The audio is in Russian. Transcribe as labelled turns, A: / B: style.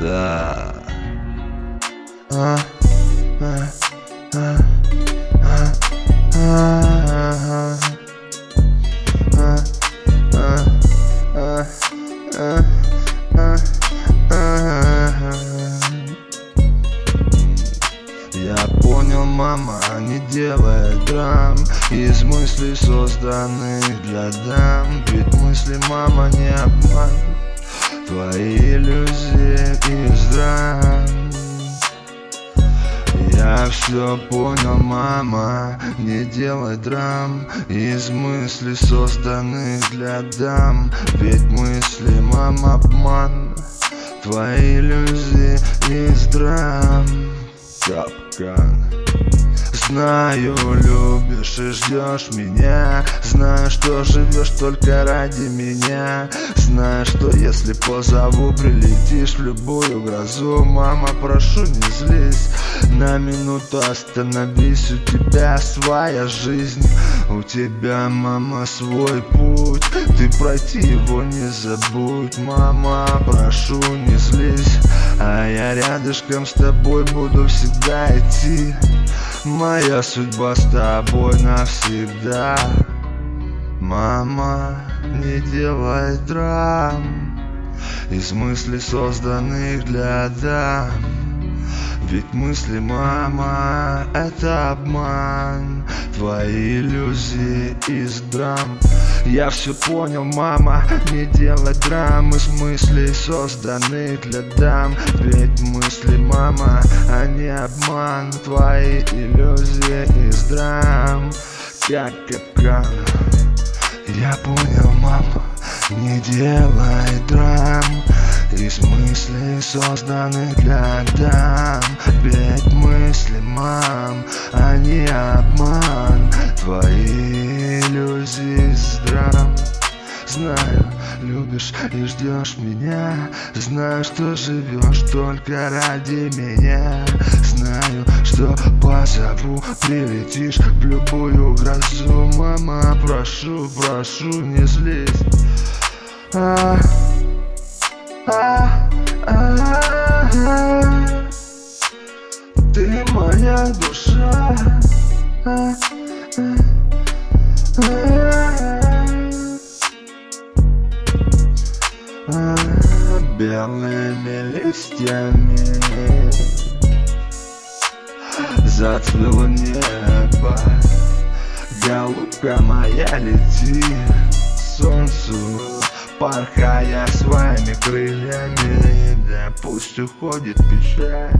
A: Да. Я понял, мама не делает драм. Из мыслей созданных для дам. Ведь мысли мама не обман. Твои иллюзии из драм я все понял, мама, не делай драм. Из мыслей созданных для дам. Ведь мысли, мама, обман. Твои иллюзии из драм Капкан Знаю, любишь и ждешь меня. Знаю, что живешь только ради меня. Знаю, что если позову, прилетишь в любую грозу. Мама, прошу, не злись На минуту остановись, у тебя своя жизнь У тебя, мама, свой путь. Ты пройти его не забудь Мама, прошу, не злись. А я рядышком с тобой буду всегда идти. Моя судьба с тобой навсегда. Мама, не делай драм. Из мыслей созданных для дам ведь мысли, мама, это обман. Твои иллюзии из драм. Я все понял, мама, не делай драм. Из мыслей созданных для дам. Ведь мысли, мама, они обман. Твои иллюзии из драм. Как капкан Я понял, мама, не делай драм. Из мыслей созданных для дам. Ведь мысли, мам, они обман. Твои иллюзии здрам Знаю, любишь и ждешь меня. Знаю, что живешь только ради меня. Знаю, что позову, прилетишь в любую грозу. Мама, прошу, прошу, не злись а а, а, Ты моя душа. Белыми листьями Зацвело небо. Голубка моя лети. Солнцу Порхая своими крыльями Да пусть уходит печаль